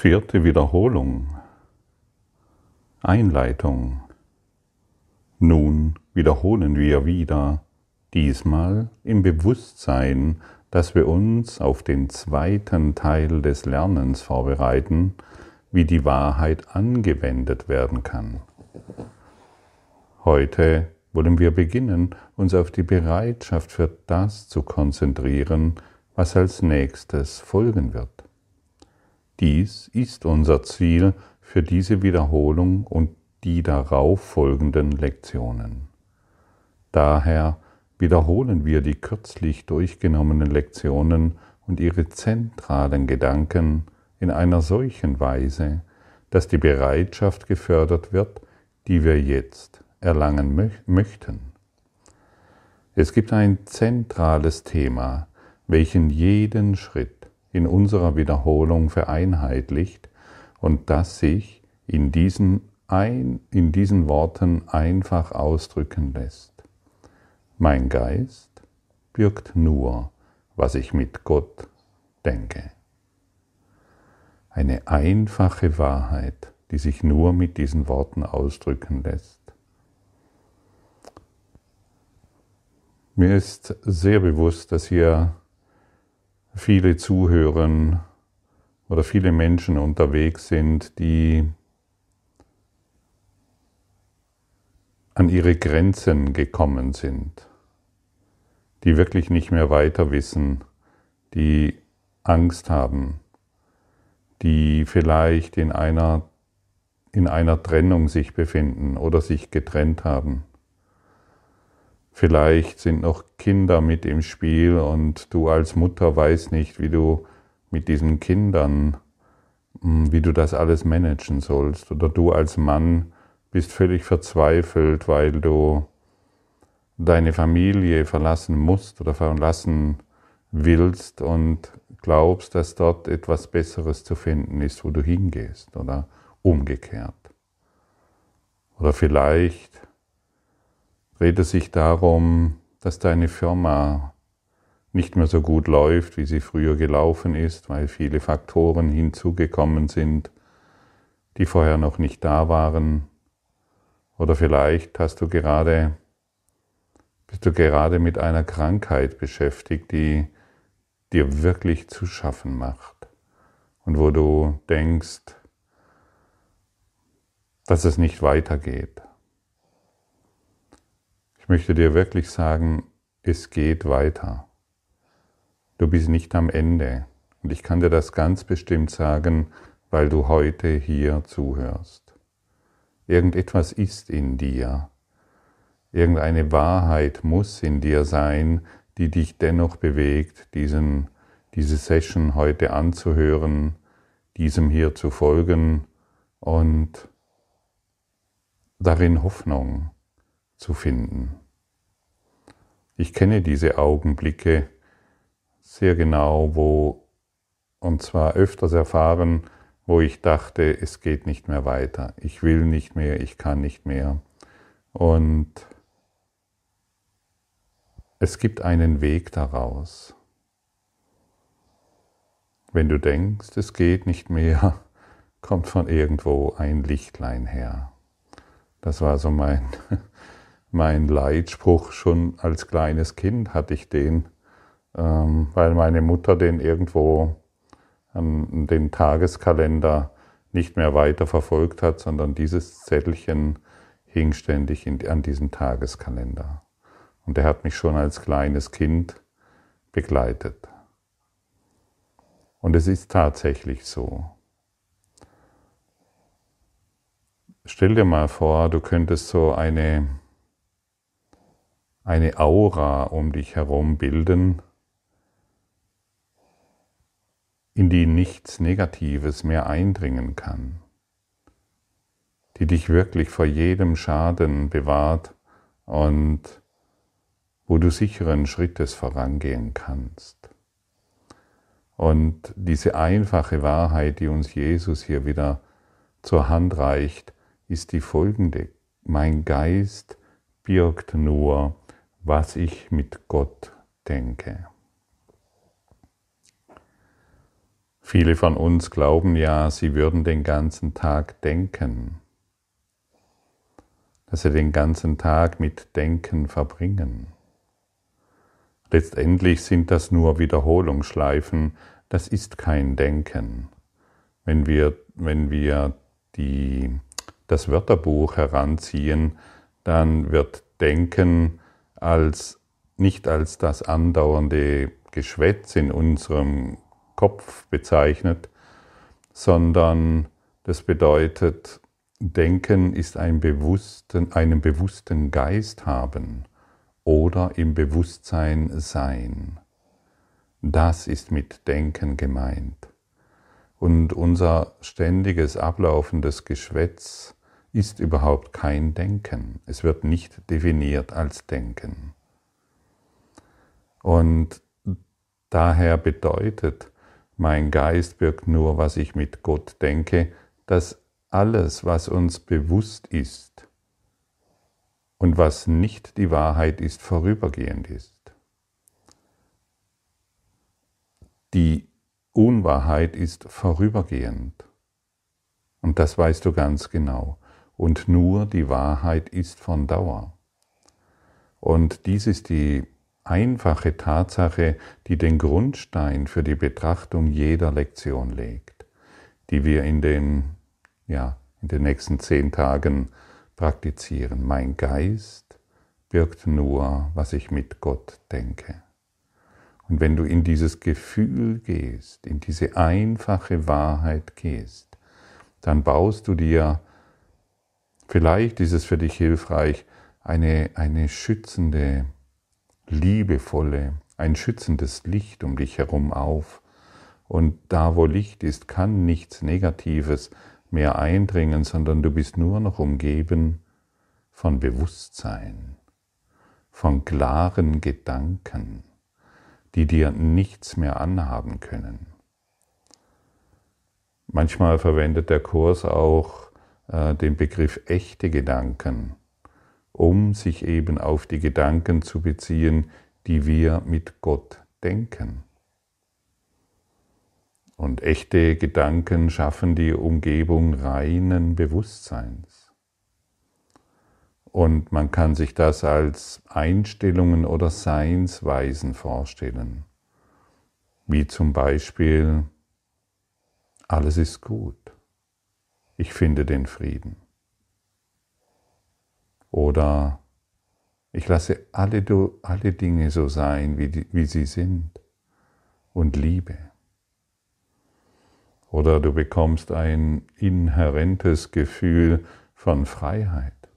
Vierte Wiederholung. Einleitung. Nun wiederholen wir wieder, diesmal im Bewusstsein, dass wir uns auf den zweiten Teil des Lernens vorbereiten, wie die Wahrheit angewendet werden kann. Heute wollen wir beginnen, uns auf die Bereitschaft für das zu konzentrieren, was als nächstes folgen wird. Dies ist unser Ziel für diese Wiederholung und die darauf folgenden Lektionen. Daher wiederholen wir die kürzlich durchgenommenen Lektionen und ihre zentralen Gedanken in einer solchen Weise, dass die Bereitschaft gefördert wird, die wir jetzt erlangen möchten. Es gibt ein zentrales Thema, welchen jeden Schritt in unserer Wiederholung vereinheitlicht und das sich in diesen, ein, in diesen Worten einfach ausdrücken lässt. Mein Geist birgt nur, was ich mit Gott denke. Eine einfache Wahrheit, die sich nur mit diesen Worten ausdrücken lässt. Mir ist sehr bewusst, dass hier viele zuhören oder viele Menschen unterwegs sind, die an ihre Grenzen gekommen sind, die wirklich nicht mehr weiter wissen, die Angst haben, die vielleicht in einer, in einer Trennung sich befinden oder sich getrennt haben Vielleicht sind noch Kinder mit im Spiel und du als Mutter weißt nicht, wie du mit diesen Kindern, hm, wie du das alles managen sollst. Oder du als Mann bist völlig verzweifelt, weil du deine Familie verlassen musst oder verlassen willst und glaubst, dass dort etwas Besseres zu finden ist, wo du hingehst oder umgekehrt. Oder vielleicht dreht es sich darum, dass deine Firma nicht mehr so gut läuft, wie sie früher gelaufen ist, weil viele Faktoren hinzugekommen sind, die vorher noch nicht da waren. Oder vielleicht hast du gerade, bist du gerade mit einer Krankheit beschäftigt, die dir wirklich zu schaffen macht. Und wo du denkst, dass es nicht weitergeht. Ich möchte dir wirklich sagen, es geht weiter. Du bist nicht am Ende. Und ich kann dir das ganz bestimmt sagen, weil du heute hier zuhörst. Irgendetwas ist in dir. Irgendeine Wahrheit muss in dir sein, die dich dennoch bewegt, diesen, diese Session heute anzuhören, diesem hier zu folgen und darin Hoffnung zu finden. Ich kenne diese Augenblicke sehr genau, wo, und zwar öfters erfahren, wo ich dachte, es geht nicht mehr weiter, ich will nicht mehr, ich kann nicht mehr. Und es gibt einen Weg daraus. Wenn du denkst, es geht nicht mehr, kommt von irgendwo ein Lichtlein her. Das war so mein mein Leitspruch schon als kleines Kind hatte ich den, ähm, weil meine Mutter den irgendwo an den Tageskalender nicht mehr weiter verfolgt hat, sondern dieses Zettelchen hing ständig in, an diesem Tageskalender. Und er hat mich schon als kleines Kind begleitet. Und es ist tatsächlich so. Stell dir mal vor, du könntest so eine eine Aura um dich herum bilden, in die nichts Negatives mehr eindringen kann, die dich wirklich vor jedem Schaden bewahrt und wo du sicheren Schrittes vorangehen kannst. Und diese einfache Wahrheit, die uns Jesus hier wieder zur Hand reicht, ist die folgende. Mein Geist birgt nur was ich mit Gott denke. Viele von uns glauben ja, sie würden den ganzen Tag denken, dass sie den ganzen Tag mit Denken verbringen. Letztendlich sind das nur Wiederholungsschleifen, das ist kein Denken. Wenn wir, wenn wir die, das Wörterbuch heranziehen, dann wird Denken als, nicht als das andauernde Geschwätz in unserem Kopf bezeichnet, sondern das bedeutet, Denken ist ein bewussten, einen bewussten Geist haben oder im Bewusstsein sein. Das ist mit Denken gemeint. Und unser ständiges ablaufendes Geschwätz ist überhaupt kein Denken. Es wird nicht definiert als Denken. Und daher bedeutet mein Geist birgt nur, was ich mit Gott denke, dass alles, was uns bewusst ist und was nicht die Wahrheit ist, vorübergehend ist. Die Unwahrheit ist vorübergehend. Und das weißt du ganz genau. Und nur die Wahrheit ist von Dauer. Und dies ist die einfache Tatsache, die den Grundstein für die Betrachtung jeder Lektion legt, die wir in den, ja, in den nächsten zehn Tagen praktizieren. Mein Geist birgt nur, was ich mit Gott denke. Und wenn du in dieses Gefühl gehst, in diese einfache Wahrheit gehst, dann baust du dir, vielleicht ist es für dich hilfreich, eine, eine schützende liebevolle, ein schützendes Licht um dich herum auf. Und da, wo Licht ist, kann nichts Negatives mehr eindringen, sondern du bist nur noch umgeben von Bewusstsein, von klaren Gedanken, die dir nichts mehr anhaben können. Manchmal verwendet der Kurs auch äh, den Begriff echte Gedanken um sich eben auf die Gedanken zu beziehen, die wir mit Gott denken. Und echte Gedanken schaffen die Umgebung reinen Bewusstseins. Und man kann sich das als Einstellungen oder Seinsweisen vorstellen, wie zum Beispiel, alles ist gut, ich finde den Frieden. Oder ich lasse alle, alle Dinge so sein, wie, die, wie sie sind und liebe. Oder du bekommst ein inhärentes Gefühl von Freiheit,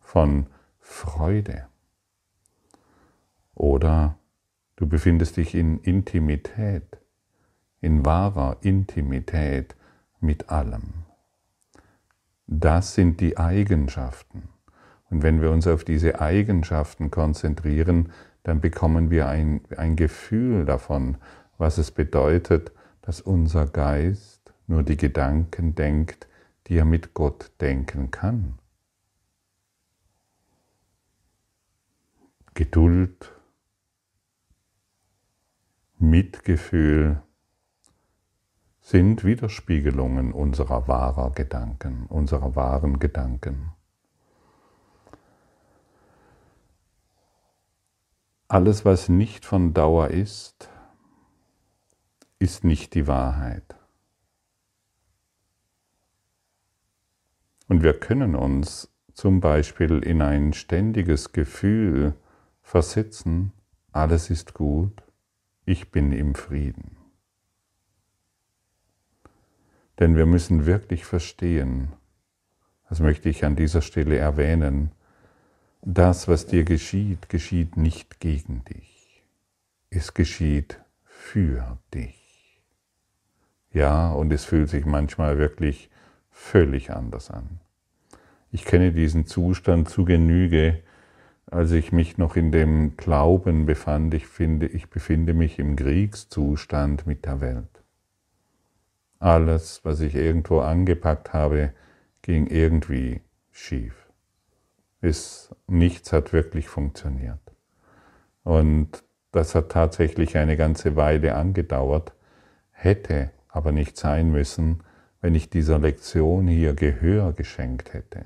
von Freude. Oder du befindest dich in Intimität, in wahrer Intimität mit allem. Das sind die Eigenschaften und wenn wir uns auf diese Eigenschaften konzentrieren, dann bekommen wir ein, ein Gefühl davon, was es bedeutet, dass unser Geist nur die Gedanken denkt, die er mit Gott denken kann. Geduld, Mitgefühl sind Widerspiegelungen unserer wahrer Gedanken, unserer wahren Gedanken. Alles, was nicht von Dauer ist, ist nicht die Wahrheit. Und wir können uns zum Beispiel in ein ständiges Gefühl versetzen, alles ist gut, ich bin im Frieden. Denn wir müssen wirklich verstehen, das möchte ich an dieser Stelle erwähnen, das, was dir geschieht, geschieht nicht gegen dich. Es geschieht für dich. Ja, und es fühlt sich manchmal wirklich völlig anders an. Ich kenne diesen Zustand zu Genüge, als ich mich noch in dem Glauben befand, ich finde, ich befinde mich im Kriegszustand mit der Welt. Alles, was ich irgendwo angepackt habe, ging irgendwie schief ist, nichts hat wirklich funktioniert. Und das hat tatsächlich eine ganze Weile angedauert. hätte aber nicht sein müssen, wenn ich dieser Lektion hier Gehör geschenkt hätte,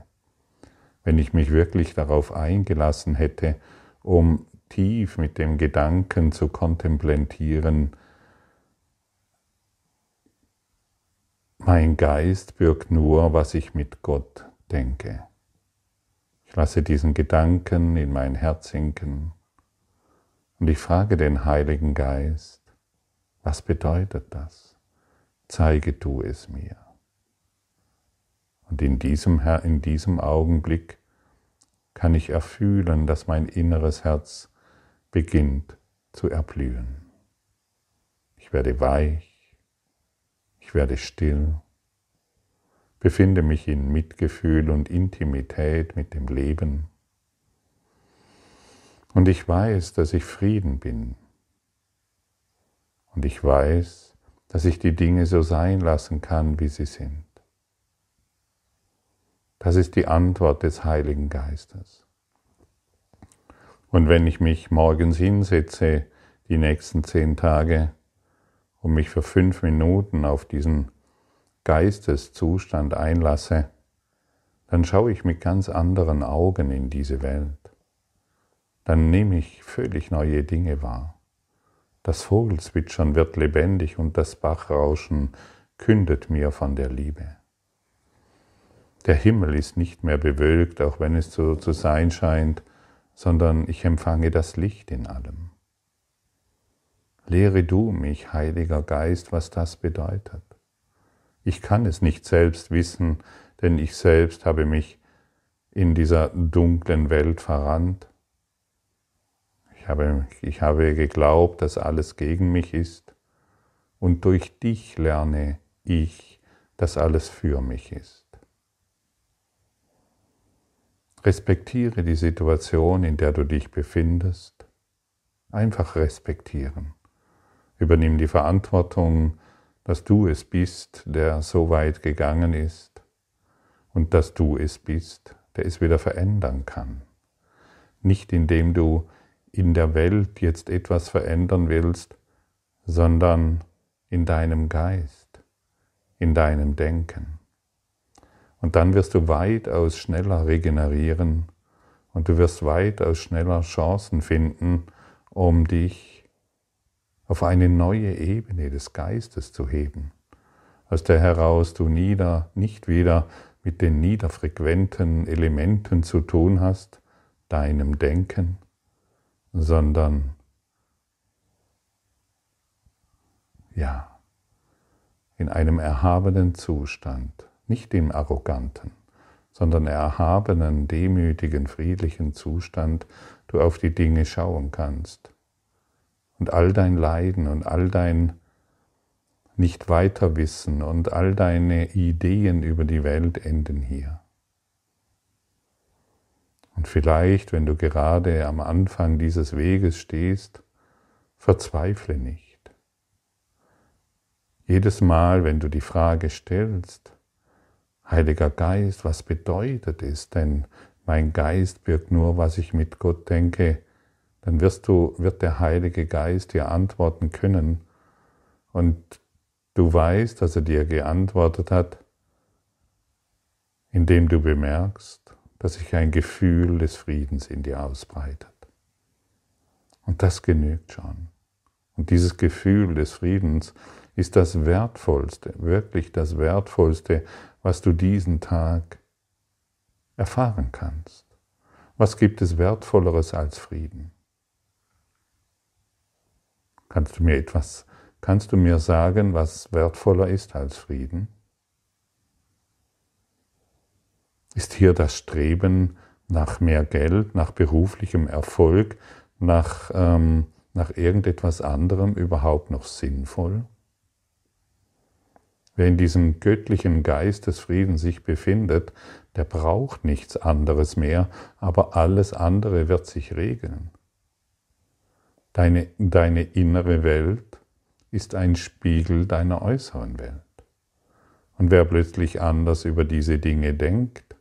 wenn ich mich wirklich darauf eingelassen hätte, um tief mit dem Gedanken zu kontemplieren, mein Geist birgt nur, was ich mit Gott denke. Ich lasse diesen Gedanken in mein Herz sinken und ich frage den Heiligen Geist, was bedeutet das? Zeige du es mir. Und in diesem, in diesem Augenblick kann ich erfühlen, dass mein inneres Herz beginnt zu erblühen. Ich werde weich, ich werde still, befinde mich in Mitgefühl und Intimität mit dem Leben. Und ich weiß, dass ich Frieden bin. Und ich weiß, dass ich die Dinge so sein lassen kann, wie sie sind. Das ist die Antwort des Heiligen Geistes. Und wenn ich mich morgens hinsetze, die nächsten zehn Tage, und mich für fünf Minuten auf diesen Geisteszustand einlasse, dann schaue ich mit ganz anderen Augen in diese Welt. Dann nehme ich völlig neue Dinge wahr. Das Vogelzwitschern wird lebendig und das Bachrauschen kündet mir von der Liebe. Der Himmel ist nicht mehr bewölkt, auch wenn es so zu sein scheint, sondern ich empfange das Licht in allem. Lehre du mich, Heiliger Geist, was das bedeutet. Ich kann es nicht selbst wissen, denn ich selbst habe mich in dieser dunklen Welt verrannt. Ich habe, ich habe geglaubt, dass alles gegen mich ist, und durch dich lerne ich, dass alles für mich ist. Respektiere die Situation, in der du dich befindest. Einfach respektieren. Übernimm die Verantwortung, dass du es bist, der so weit gegangen ist und dass du es bist, der es wieder verändern kann. Nicht indem du in der Welt jetzt etwas verändern willst, sondern in deinem Geist, in deinem Denken. Und dann wirst du weitaus schneller regenerieren und du wirst weitaus schneller Chancen finden, um dich auf eine neue Ebene des Geistes zu heben, aus der heraus du nieder, nicht wieder mit den niederfrequenten Elementen zu tun hast, deinem Denken, sondern ja, in einem erhabenen Zustand nicht im arroganten, sondern erhabenen, demütigen, friedlichen Zustand du auf die Dinge schauen kannst. Und all dein Leiden und all dein nicht weiter wissen und all deine Ideen über die Welt enden hier. Und vielleicht, wenn du gerade am Anfang dieses Weges stehst, verzweifle nicht. Jedes Mal, wenn du die Frage stellst, Heiliger Geist, was bedeutet es denn? Mein Geist birgt nur, was ich mit Gott denke. Dann wirst du, wird der Heilige Geist dir antworten können. Und du weißt, dass er dir geantwortet hat, indem du bemerkst, dass sich ein Gefühl des Friedens in dir ausbreitet. Und das genügt schon. Und dieses Gefühl des Friedens ist das Wertvollste, wirklich das Wertvollste, was du diesen Tag erfahren kannst. Was gibt es Wertvolleres als Frieden? Kannst du mir etwas, kannst du mir sagen, was wertvoller ist als Frieden? Ist hier das Streben nach mehr Geld, nach beruflichem Erfolg, nach, ähm, nach irgendetwas anderem überhaupt noch sinnvoll? Wer in diesem göttlichen Geist des Friedens sich befindet, der braucht nichts anderes mehr, aber alles andere wird sich regeln. Deine, deine innere Welt ist ein Spiegel deiner äußeren Welt. Und wer plötzlich anders über diese Dinge denkt,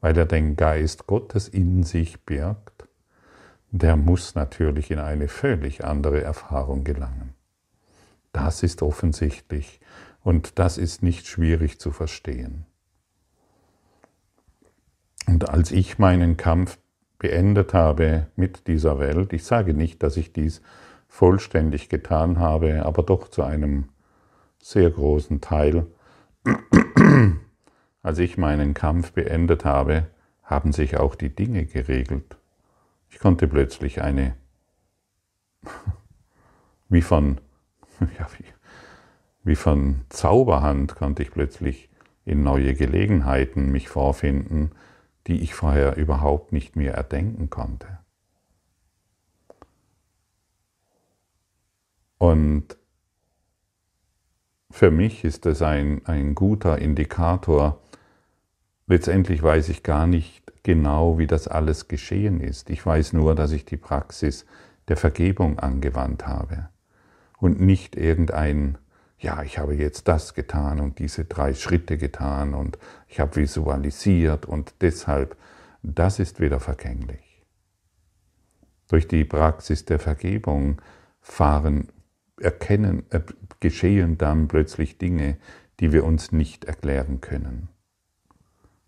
weil er den Geist Gottes in sich birgt, der muss natürlich in eine völlig andere Erfahrung gelangen. Das ist offensichtlich und das ist nicht schwierig zu verstehen. Und als ich meinen Kampf beendet habe mit dieser Welt, ich sage nicht, dass ich dies vollständig getan habe, aber doch zu einem sehr großen Teil, als ich meinen Kampf beendet habe, haben sich auch die Dinge geregelt. Ich konnte plötzlich eine, wie von, ja, wie, wie von Zauberhand konnte ich plötzlich in neue Gelegenheiten mich vorfinden, die ich vorher überhaupt nicht mehr erdenken konnte. Und für mich ist es ein, ein guter Indikator. Letztendlich weiß ich gar nicht genau, wie das alles geschehen ist. Ich weiß nur, dass ich die Praxis der Vergebung angewandt habe und nicht irgendein ja, ich habe jetzt das getan und diese drei Schritte getan und ich habe visualisiert und deshalb, das ist wieder vergänglich. Durch die Praxis der Vergebung fahren, erkennen, äh, geschehen dann plötzlich Dinge, die wir uns nicht erklären können.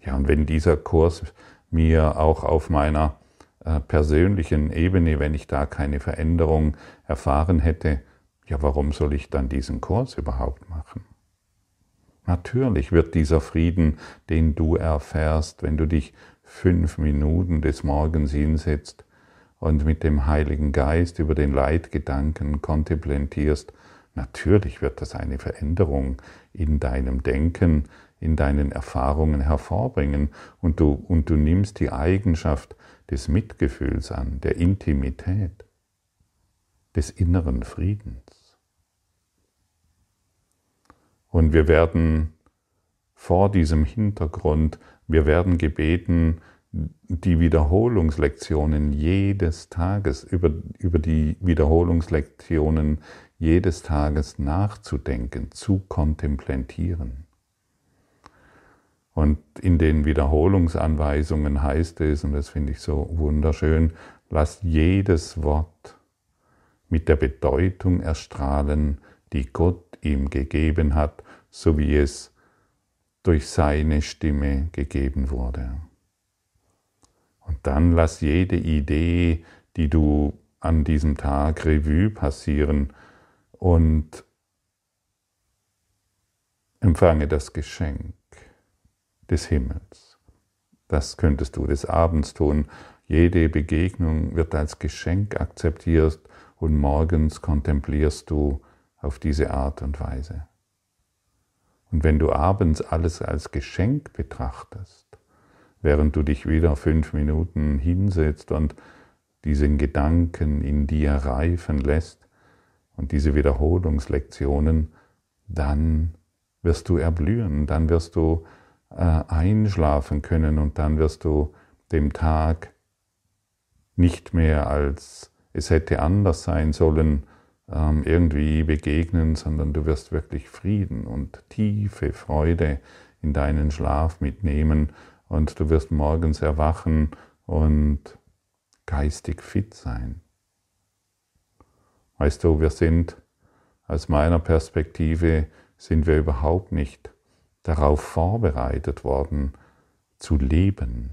Ja, und wenn dieser Kurs mir auch auf meiner äh, persönlichen Ebene, wenn ich da keine Veränderung erfahren hätte, ja, warum soll ich dann diesen Kurs überhaupt machen? Natürlich wird dieser Frieden, den du erfährst, wenn du dich fünf Minuten des Morgens hinsetzt und mit dem Heiligen Geist über den Leitgedanken kontemplierst, natürlich wird das eine Veränderung in deinem Denken, in deinen Erfahrungen hervorbringen und du, und du nimmst die Eigenschaft des Mitgefühls an, der Intimität, des inneren Friedens. Und wir werden vor diesem Hintergrund, wir werden gebeten, die Wiederholungslektionen jedes Tages, über, über die Wiederholungslektionen jedes Tages nachzudenken, zu kontemplieren. Und in den Wiederholungsanweisungen heißt es, und das finde ich so wunderschön, lasst jedes Wort mit der Bedeutung erstrahlen, die Gott ihm gegeben hat, so wie es durch seine Stimme gegeben wurde. Und dann lass jede Idee, die du an diesem Tag Revue passieren und empfange das Geschenk des Himmels. Das könntest du des Abends tun. Jede Begegnung wird als Geschenk akzeptiert und morgens kontemplierst du auf diese Art und Weise. Und wenn du abends alles als Geschenk betrachtest, während du dich wieder fünf Minuten hinsetzt und diesen Gedanken in dir reifen lässt und diese Wiederholungslektionen, dann wirst du erblühen, dann wirst du äh, einschlafen können und dann wirst du dem Tag nicht mehr als es hätte anders sein sollen irgendwie begegnen, sondern du wirst wirklich Frieden und tiefe Freude in deinen Schlaf mitnehmen und du wirst morgens erwachen und geistig fit sein. Weißt du, wir sind aus meiner Perspektive sind wir überhaupt nicht darauf vorbereitet worden zu leben.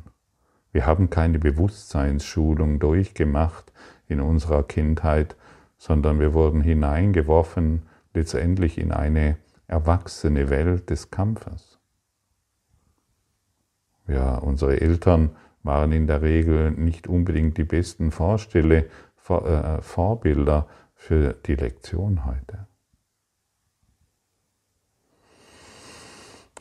Wir haben keine Bewusstseinsschulung durchgemacht in unserer Kindheit, sondern wir wurden hineingeworfen letztendlich in eine erwachsene Welt des Kampfes. Ja, unsere Eltern waren in der Regel nicht unbedingt die besten Vorstelle, Vor, äh, Vorbilder für die Lektion heute.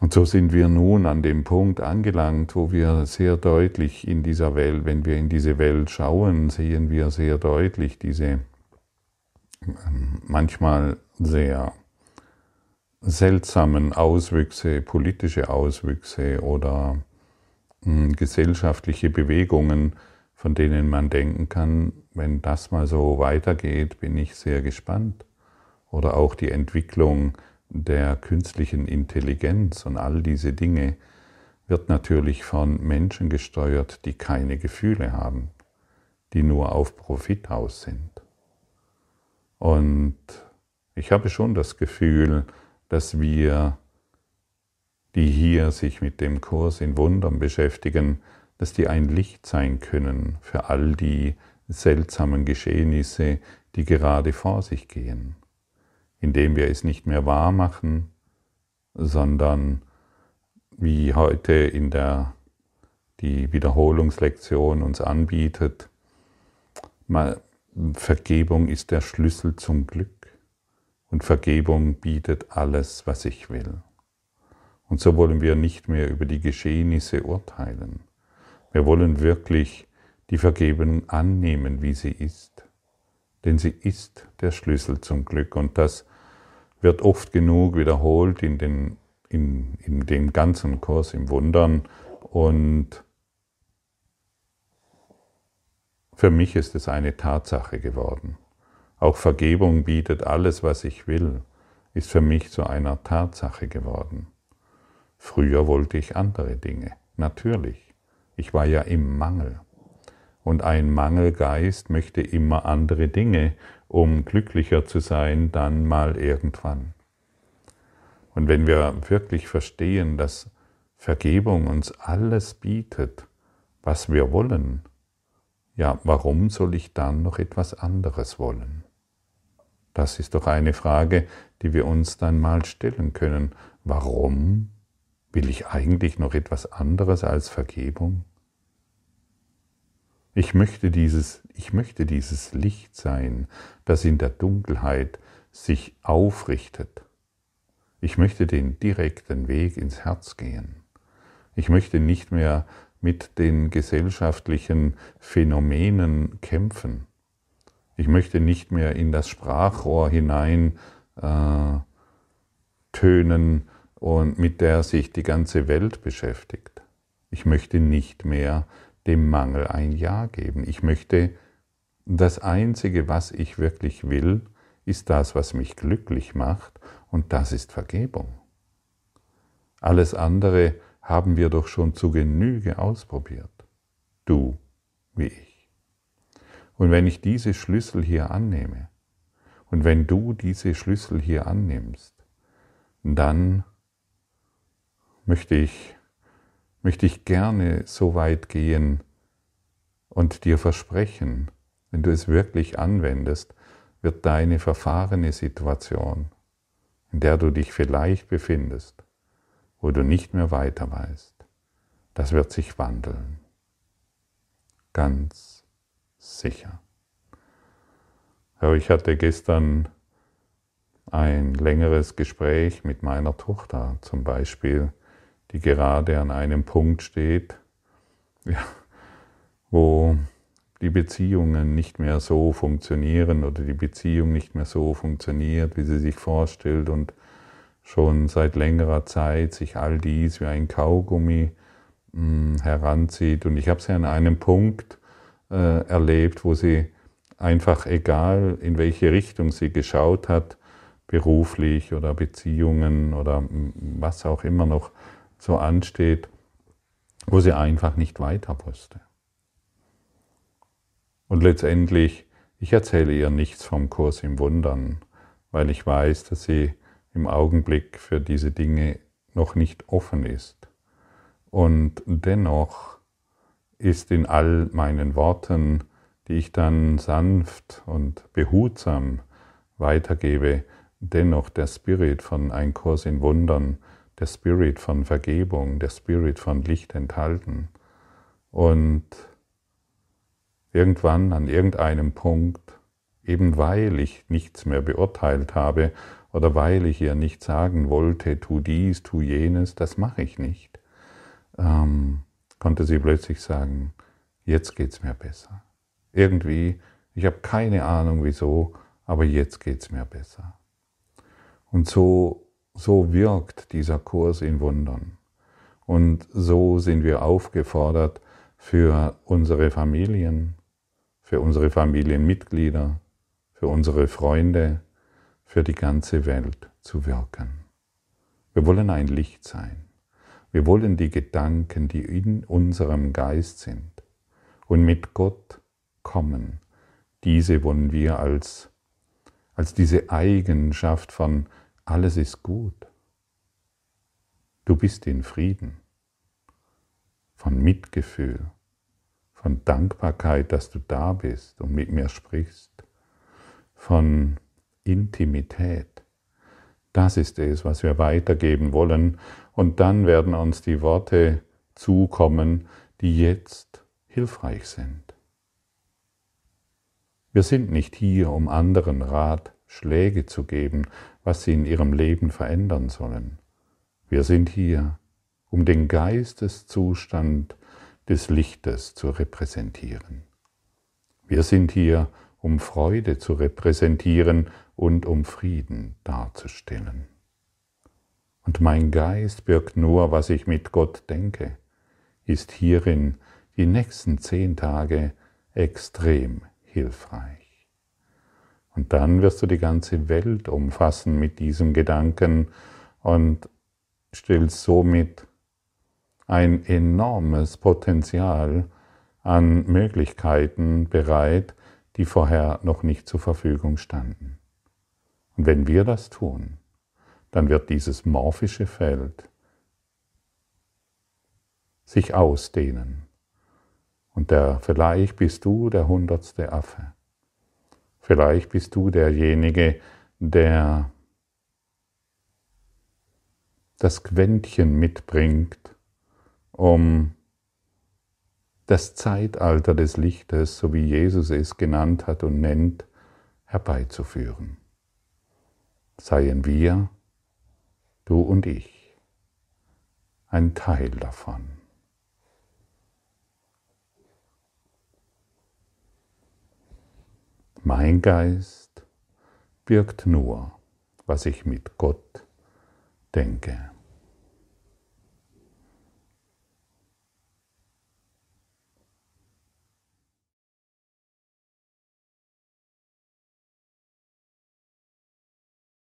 Und so sind wir nun an dem Punkt angelangt, wo wir sehr deutlich in dieser Welt, wenn wir in diese Welt schauen, sehen wir sehr deutlich diese manchmal sehr seltsamen Auswüchse, politische Auswüchse oder hm, gesellschaftliche Bewegungen, von denen man denken kann, wenn das mal so weitergeht, bin ich sehr gespannt. Oder auch die Entwicklung der künstlichen Intelligenz und all diese Dinge wird natürlich von Menschen gesteuert, die keine Gefühle haben, die nur auf Profit aus sind. Und Ich habe schon das Gefühl, dass wir, die hier sich mit dem Kurs in Wundern beschäftigen, dass die ein Licht sein können für all die seltsamen Geschehnisse, die gerade vor sich gehen, indem wir es nicht mehr wahr machen, sondern wie heute in der die Wiederholungslektion uns anbietet, Vergebung ist der Schlüssel zum Glück und Vergebung bietet alles, was ich will. Und so wollen wir nicht mehr über die Geschehnisse urteilen, wir wollen wirklich die Vergebung annehmen, wie sie ist. Denn sie ist der Schlüssel zum Glück. Und das wird oft genug wiederholt in, den, in, in dem ganzen Kurs im Wundern. Und für mich ist es eine Tatsache geworden. Auch Vergebung bietet alles, was ich will, ist für mich zu einer Tatsache geworden. Früher wollte ich andere Dinge, natürlich. Ich war ja im Mangel. Und ein Mangelgeist möchte immer andere Dinge, um glücklicher zu sein, dann mal irgendwann. Und wenn wir wirklich verstehen, dass Vergebung uns alles bietet, was wir wollen, ja, warum soll ich dann noch etwas anderes wollen? Das ist doch eine Frage, die wir uns dann mal stellen können. Warum will ich eigentlich noch etwas anderes als Vergebung? Ich möchte dieses, ich möchte dieses Licht sein, das in der Dunkelheit sich aufrichtet. Ich möchte den direkten Weg ins Herz gehen. Ich möchte nicht mehr mit den gesellschaftlichen Phänomenen kämpfen. Ich möchte nicht mehr in das Sprachrohr hinein äh, tönen und mit der sich die ganze Welt beschäftigt. Ich möchte nicht mehr dem Mangel ein Ja geben. Ich möchte, das Einzige, was ich wirklich will, ist das, was mich glücklich macht, und das ist Vergebung. Alles andere haben wir doch schon zu Genüge ausprobiert. Du wie ich. Und wenn ich diese Schlüssel hier annehme, und wenn du diese Schlüssel hier annimmst, dann möchte ich möchte ich gerne so weit gehen und dir versprechen, wenn du es wirklich anwendest, wird deine verfahrene Situation, in der du dich vielleicht befindest, wo du nicht mehr weiter weißt, das wird sich wandeln. Ganz sicher. Ich hatte gestern ein längeres Gespräch mit meiner Tochter zum Beispiel die gerade an einem Punkt steht, ja, wo die Beziehungen nicht mehr so funktionieren oder die Beziehung nicht mehr so funktioniert, wie sie sich vorstellt und schon seit längerer Zeit sich all dies wie ein Kaugummi mh, hm, heranzieht. Und ich habe sie an einem Punkt äh, erlebt, wo sie einfach, egal in welche Richtung sie geschaut hat, beruflich oder Beziehungen oder was auch immer noch so ansteht, wo sie einfach nicht weiter wusste. Und letztendlich, ich erzähle ihr nichts vom Kurs im Wundern, weil ich weiß, dass sie im Augenblick für diese Dinge noch nicht offen ist. Und dennoch ist in all meinen Worten, die ich dann sanft und behutsam weitergebe, dennoch der Spirit von Ein Kurs in Wundern, der Spirit von Vergebung, der Spirit von Licht enthalten. Und irgendwann an irgendeinem Punkt, eben weil ich nichts mehr beurteilt habe oder weil ich ihr nicht sagen wollte, tu dies, tu jenes, das mache ich nicht, ähm, konnte sie plötzlich sagen, jetzt geht's mir besser. Irgendwie, ich habe keine Ahnung wieso, aber jetzt geht's mir besser. Und so so wirkt dieser Kurs in Wundern. Und so sind wir aufgefordert, für unsere Familien, für unsere Familienmitglieder, für unsere Freunde, für die ganze Welt zu wirken. Wir wollen ein Licht sein. Wir wollen die Gedanken, die in unserem Geist sind und mit Gott kommen, diese wollen wir als als diese Eigenschaft von alles ist gut. Du bist in Frieden, von Mitgefühl, von Dankbarkeit, dass du da bist und mit mir sprichst, von Intimität. Das ist es, was wir weitergeben wollen. Und dann werden uns die Worte zukommen, die jetzt hilfreich sind. Wir sind nicht hier, um anderen Ratschläge zu geben, was sie in ihrem Leben verändern sollen. Wir sind hier, um den Geisteszustand des Lichtes zu repräsentieren. Wir sind hier, um Freude zu repräsentieren und um Frieden darzustellen. Und mein Geist birgt nur, was ich mit Gott denke, ist hierin die nächsten zehn Tage extrem hilfreich. Und dann wirst du die ganze Welt umfassen mit diesem Gedanken und stellst somit ein enormes Potenzial an Möglichkeiten bereit, die vorher noch nicht zur Verfügung standen. Und wenn wir das tun, dann wird dieses morphische Feld sich ausdehnen. Und der, vielleicht bist du der hundertste Affe. Vielleicht bist du derjenige, der das Quäntchen mitbringt, um das Zeitalter des Lichtes, so wie Jesus es genannt hat und nennt, herbeizuführen. Seien wir, du und ich, ein Teil davon. Mein Geist birgt nur, was ich mit Gott denke.